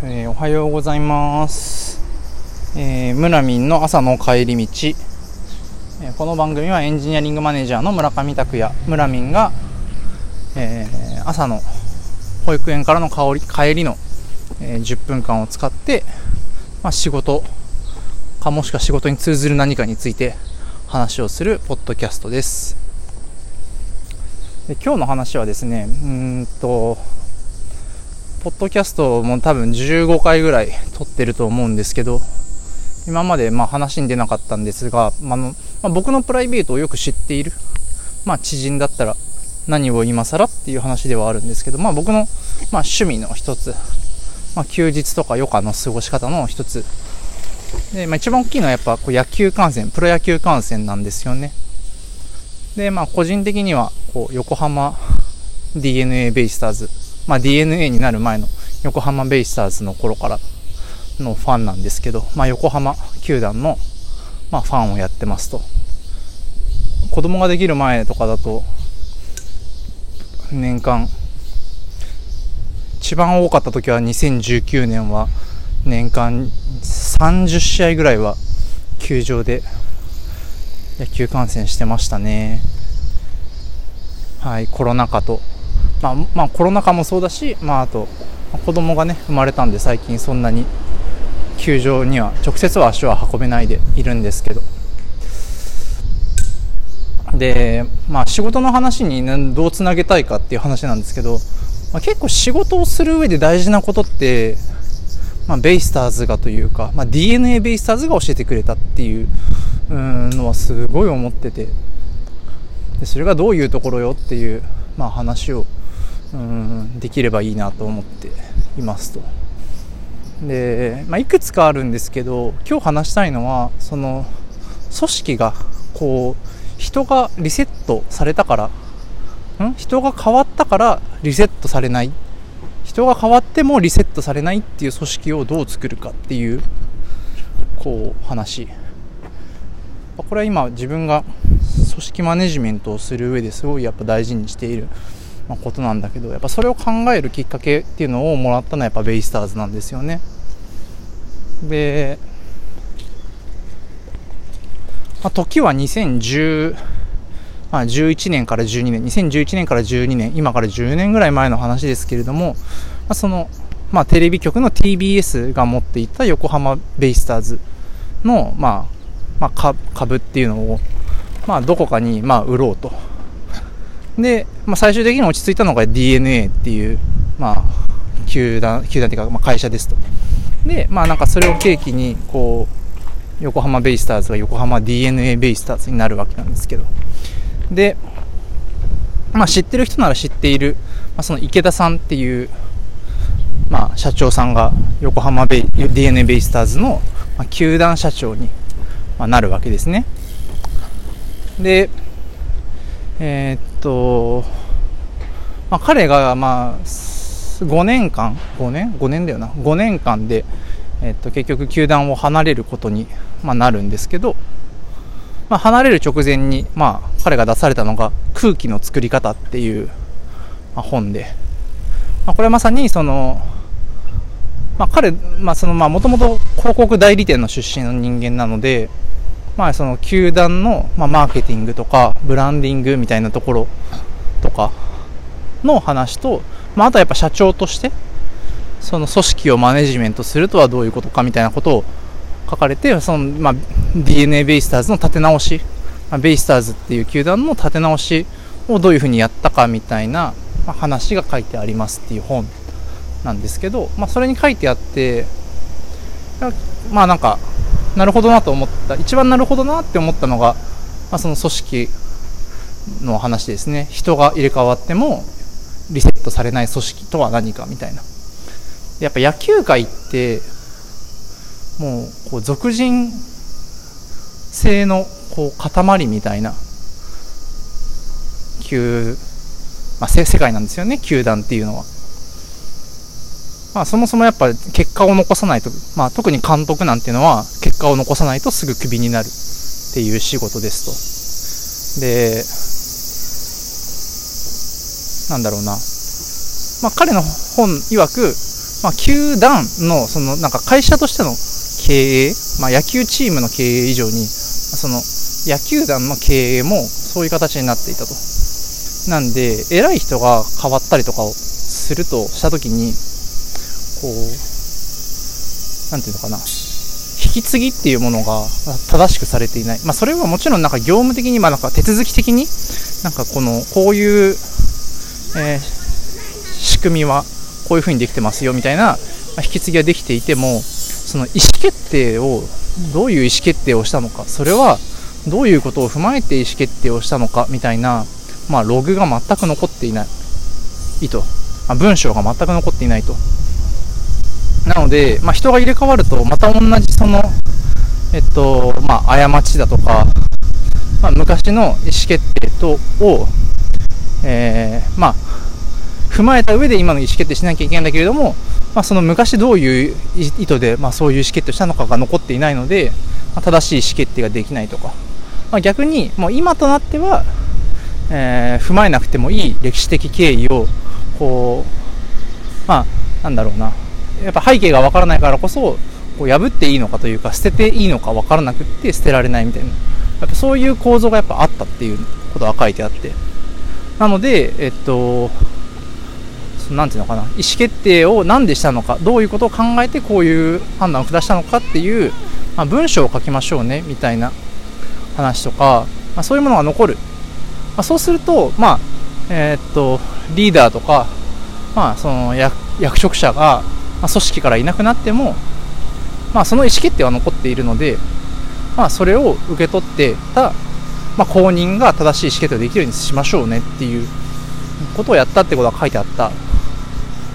えーおはようございます、えー、村民の朝の帰り道、えーこの番組はエンジニアリングマネージャーの村上拓也。村民が、えー朝の保育園からの香り帰りの、えー10分間を使って、まあ、仕事かもしくは仕事に通ずる何かについて話をするポッドキャストです。で今日の話はですねうんとポッドキャストも多分15回ぐらい撮ってると思うんですけど今までまあ話に出なかったんですが、まあのまあ僕のプライベートをよく知っている、まあ、知人だったら何を今更っていう話ではあるんですけど、まあ、僕の、まあ、趣味の一つ、まあ、休日とか余暇の過ごし方の一つ。で、まあ、一番大きいのはやっぱこう野球観戦プロ野球観戦なんですよね。でまあ個人的にはこう横浜 d n a ベイスターズ、まあ、d n a になる前の横浜ベイスターズの頃からのファンなんですけど、まあ、横浜球団の、まあ、ファンをやってますと。子供ができる前とかだと年間一番多かった時は2019年は年間30試合ぐらいは球場で野球観戦してましたね。はいコロナ禍とまあ、まあコロナ禍もそうだしまああと子供がね生まれたんで最近そんなに球場には直接は足は運べないでいるんですけど。でまあ仕事の話にどうつなげたいかっていう話なんですけど、まあ、結構仕事をする上で大事なことって、まあ、ベイスターズがというか、まあ、d n a ベイスターズが教えてくれたっていうのはすごい思ってて。でそれがどういうところよっていう、まあ、話をうんできればいいなと思っていますと。で、まあ、いくつかあるんですけど今日話したいのはその組織がこう人がリセットされたからん？人が変わったからリセットされない。人が変わってもリセットされないっていう組織をどう作るかっていうこう話。これは今自分が組織マネジメントをする上ですごいやっぱ大事にしているまあことなんだけどやっぱそれを考えるきっかけっていうのをもらったのはやっぱベイスターズなんですよね。で、まあ、時は2010まあ、11年から12年2011年から12年今から10年ぐらい前の話ですけれども、まあ、その、まあ、テレビ局の TBS が持っていた横浜ベイスターズの、まあまあ、株っていうのを、まあ、どこかに、まあ、売ろうと。で、まあ、最終的に落ち着いたのが d n a っていう、まあ、球団球団っていうか、まあ、会社ですと。でまあなんかそれを契機にこう横浜ベイスターズが横浜 d n a ベイスターズになるわけなんですけど。で、まあ、知ってる人なら知っている、まあ、その池田さんっていう、まあ、社長さんが横浜ベイ d n a ベイスターズの、まあ、球団社長に、まあ、なるわけですね。でえーっと、まあ、彼がまあ5年間5年？5年だよな。5年間で、えっと結局球団を離れることに、まあ、なるんですけど、まあ、離れる直前に、まあ、彼が出されたのが「空気の作り方」っていう、ま、本で、まあ、これはまさにその、まあ、彼、もともと広告代理店の出身の人間なので、まあ、その球団の、まあ、マーケティングとかブランディングみたいなところとかの話と、まあ、あとはやっぱ社長としてその組織をマネジメントするとはどういうことかみたいなことを書かれてその、まあ、d n a ベイスターズの立て直し、まあ、ベイスターズっていう球団の立て直しをどういうふうにやったかみたいな、ま、話が書いてありますっていう本なんですけど、まあ、それに書いてあってまあなんかなるほどなと思った。一番なるほどなって思ったのが、まあ、その組織の話ですね。人が入れ替わってもリセットされない組織とは何かみたいな。やっぱ野球界ってもうこう俗人性のこう塊みたいな球、まあ、世界なんですよね球団っていうのは。まあ、そもそもやっぱ結果を残さないと、まあ、特に監督なんていうのは結果を残さないとすぐクビになるっていう仕事ですと。で、なんだろうな、まあ、彼の本曰く、まあ、球団の、その、なんか会社としての経営、まあ、野球チームの経営以上に、その、野球団の経営もそういう形になっていたと。なんで、偉い人が変わったりとかをするとしたときに、こう、なんていうのかな、引き継ぎっていうものが正しくされていない。まあ、それはもちろんなんか業務的に、まあ、なんか手続き的に、なんかこの、こういう、えー、仕組みはこういう風にできてますよみたいな、ま、引き継ぎができていても、その意思決定を、どういう意思決定をしたのか、それはどういうことを踏まえて意思決定をしたのかみたいな、まあ、ログが全く残っていない。意図。まあ、文章が全く残っていないと。なので、まあ、人が入れ替わると、また同じその、えっと、まあ、過ちだとか、まあ、昔の意思決定とを、えー、まあ、踏まえた上で今の意思決定しなきゃいけないんだけれども、まあ、その昔どういう意図で、まあ、そういう意思決定をしたのかが残っていないので、まあ、正しい意思決定ができないとか、まあ、逆にもう今となっては、えー、踏まえなくてもいい歴史的経緯をこうまあなんだろうな。やっぱ背景がわからないからこそこう破っていいのかというか捨てていいのかわからなくって捨てられないみたいな。やっぱそういう構造がやっぱあったっていうことが書いてあって。なのでえっとなんていうのかな。意思決定を何でしたのかどういうことを考えてこういう判断を下したのかっていう、まあ、文章を書きましょうねみたいな。話とか、まあ、そういうものが残る、まあ、そうすると、まあえー、っとリーダーとか、まあ、その役職者が、まあ、組織からいなくなっても、まあ、その意思決定は残っているので、まあ、それを受け取ってた、まあ、公認が正しい意思決定をできるようにしましょうねっていうことをやったってことが書いてあった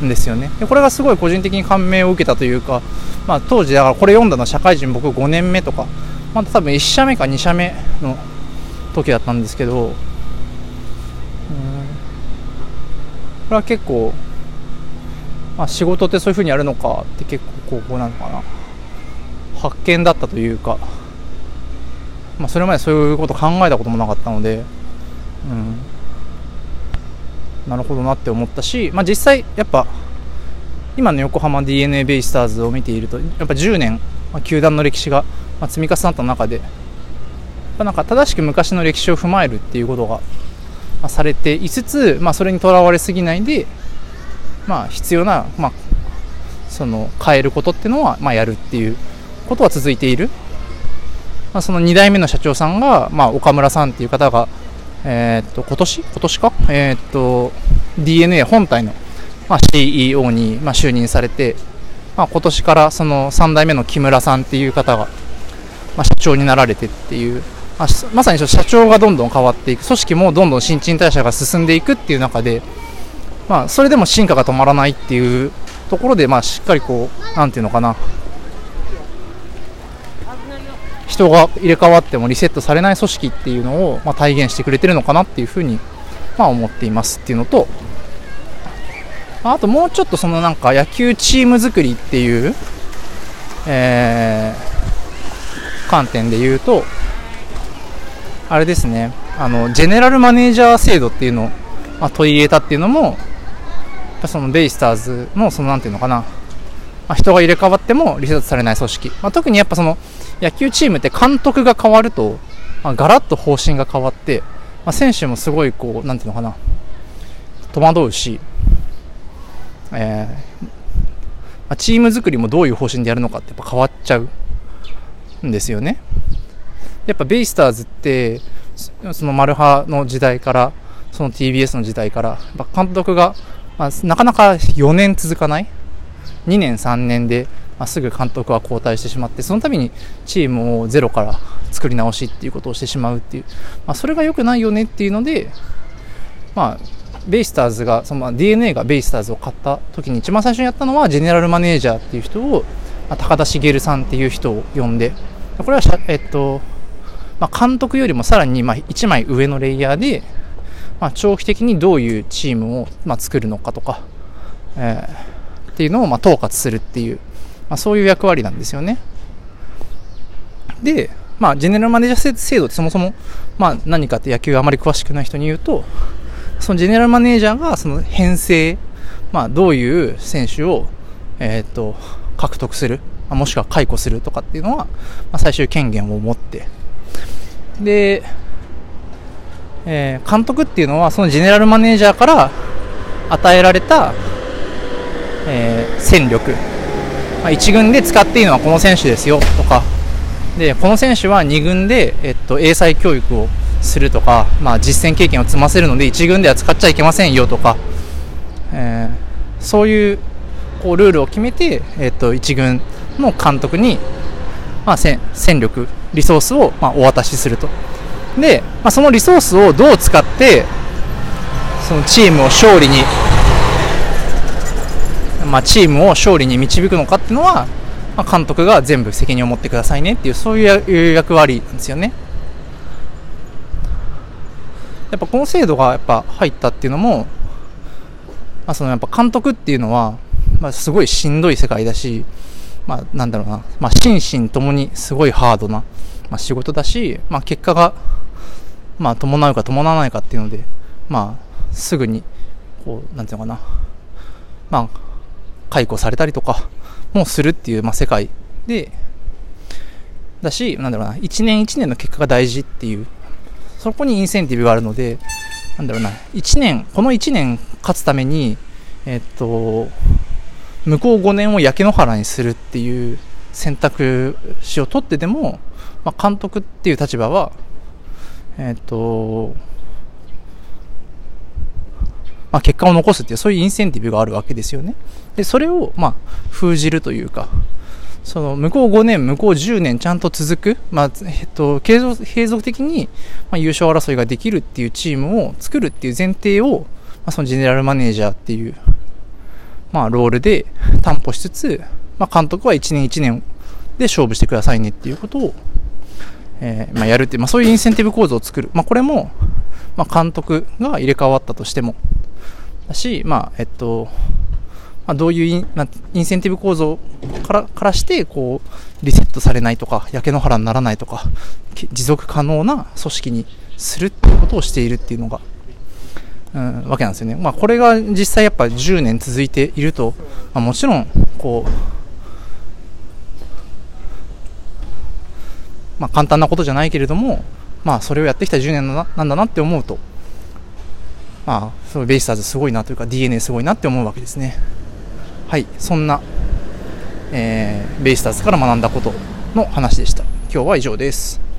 んですよね。でこれがすごい個人的に感銘を受けたというか、まあ、当時だからこれ読んだのは社会人僕5年目とかまた多分1社目か2社目の時だったんですけど、うん、これは結構、まあ、仕事ってそういう風にやるのかって結構こうなのかな。発見だったというか、まあ、それまでそういうこと考えたこともなかったので、うん、なるほどなって思ったし、まあ、実際やっぱ今の横浜 d n a ベイスターズを見ているとやっぱ10年、まあ、球団の歴史が、積み重なった中で、なんか正しく昔の歴史を踏まえるっていうことが、されていつつ、まあ、それにとらわれすぎないで、まあ、必要な、まあ、その変えることっていうのは、まあ、やるっていうことは続いている、まあ、その2代目の社長さんが、まあ、岡村さんっていう方が、えー、っと今年？今年か、えー、っと DNA 本体の、まあ、CEO に、まあ、就任されて、まあ、今年からその3代目の木村さんっていう方が、まあ、社長になられてっていう、まあ、まさに社長がどんどん変わっていく。組織もどんどん新陳代謝が進んでいくっていう中で、まあ、それでも進化が止まらないっていうところで、まあ、しっかりこうなんていうのかな。人が入れ替わってもリセットされない組織っていうのを、まあ、体現してくれてるのかなっていうふうに、まあ、思っていますっていうのとあともうちょっとそのなんか野球チーム作りっていう、えー観点で言うと、あれですね、あの、ジェネラルマネージャー制度っていうのを、まあ、取り入れたっていうのも、そのベイスターズの、その、なんていうのかな、まあ、人が入れ替わってもリセットされない組織。まあ、特にやっぱその、野球チームって監督が変わると、まあ、ガラッと方針が変わって、まあ、選手もすごいこう、なんていうのかな、戸惑うし、えー、まあ、チーム作りもどういう方針でやるのかってやっぱ変わっちゃうんですよね。やっぱベイスターズってそのマルハの時代からその TBS の時代から監督が、まあ、なかなか4年続かない？2年3年で、まあ、すぐ監督は交代してしまってその度にチームをゼロから作り直しっていうことをしてしまうっていう、まあ、それが良くないよねっていうので、まあ、ベイスターズがその DNA がベイスターズを買った時に一番最初にやったのはジェネラルマネージャーっていう人を、まあ、高田茂さんっていう人を呼んでこれはえっと、まあ、監督よりもさらにまあ1枚上のレイヤーで、まあ、長期的にどういうチームをまあ作るのかとか、えー、っていうのをまあ統括するっていう、まあ、そういう役割なんですよね。で、まあ、ジェネラルマネージャー制度ってそもそも、まあ、何かって野球あまり詳しくない人に言うと、そのジェネラルマネージャーがその編成、まあ、どういう選手を、えっ、と、獲得する、もしくは解雇するとかっていうのは、まあ、最終権限を持って、で、えー、監督っていうのは、そのジェネラルマネージャーから与えられた、えー、戦力、まあ、1軍で使っていいのはこの選手ですよとか、で、この選手は2軍で、えっと、英才教育をするとか、まあ、実践経験を積ませるので1軍では使っちゃいけませんよとか、えー、そういうこうルールを決めて、えっと、1軍の監督に、まあ、戦力、リソースを、まあ、お渡しすると。で、まあ、そのリソースをどう使って、そのチームを勝利に、まあ、チームを勝利に導くのかっていうのは、まあ、監督が全部責任を持ってくださいねっていうそういう役割なんですよね。やっぱこの制度がやっぱ入ったっていうのも、まあ、そのやっぱ監督っていうのは、まあ、すごいしんどい世界だし、まあ、なんだろうな、まあ、心身ともにすごいハードな、まあ、仕事だし、まあ、結果が、まあ、伴うか伴わないかっていうので、まあ、すぐにこうなんていうのかな。まあ解雇されたりとか、もするっていう、まあ、世界。で、だし、なんだろうな、1年1年の結果が大事っていう、そこにインセンティブがあるので、なんだろうな、1年、この1年勝つために、えっと、向こう5年を焼け野原にするっていう選択肢を取ってでも、まあ、監督っていう立場は、えっと、まあ、結果を残すっていう、そういうインセンティブがあるわけですよね。で、それを、まあ、封じるというか、その、向こう5年、向こう10年ちゃんと続く、まあ、えっと、継続、継続的に、ま、優勝争いができるっていうチームを作るっていう前提を、ま、そのジェネラルマネージャーっていう、まあ、ロールで担保しつつ、まあ、監督は1年1年で勝負してくださいねっていうことを、えー、まあ、やるっていう、まあ、そういうインセンティブ構造を作る。まあ、これも、まあ、監督が入れ替わったとしても、だし、まあ、えっと、まあ、どういうイン,、まあ、インセンティブ構造からからして、こう、リセットされないとか、焼け野原にならないとか、持続可能な組織にするっていうことをしているっていうのが、うん、わけなんですよね。まあ、これが実際やっぱ10年続いていると、まあ、もちろん、こう、まあ、簡単なことじゃないけれども、まあ、それをやってきた10年なんだなって思うと、まあ、そのベイスターズすごいなというか DNA すごいなって思うわけですね。はい、そんな、えー、ベイスターズから学んだことの話でした。今日は以上です。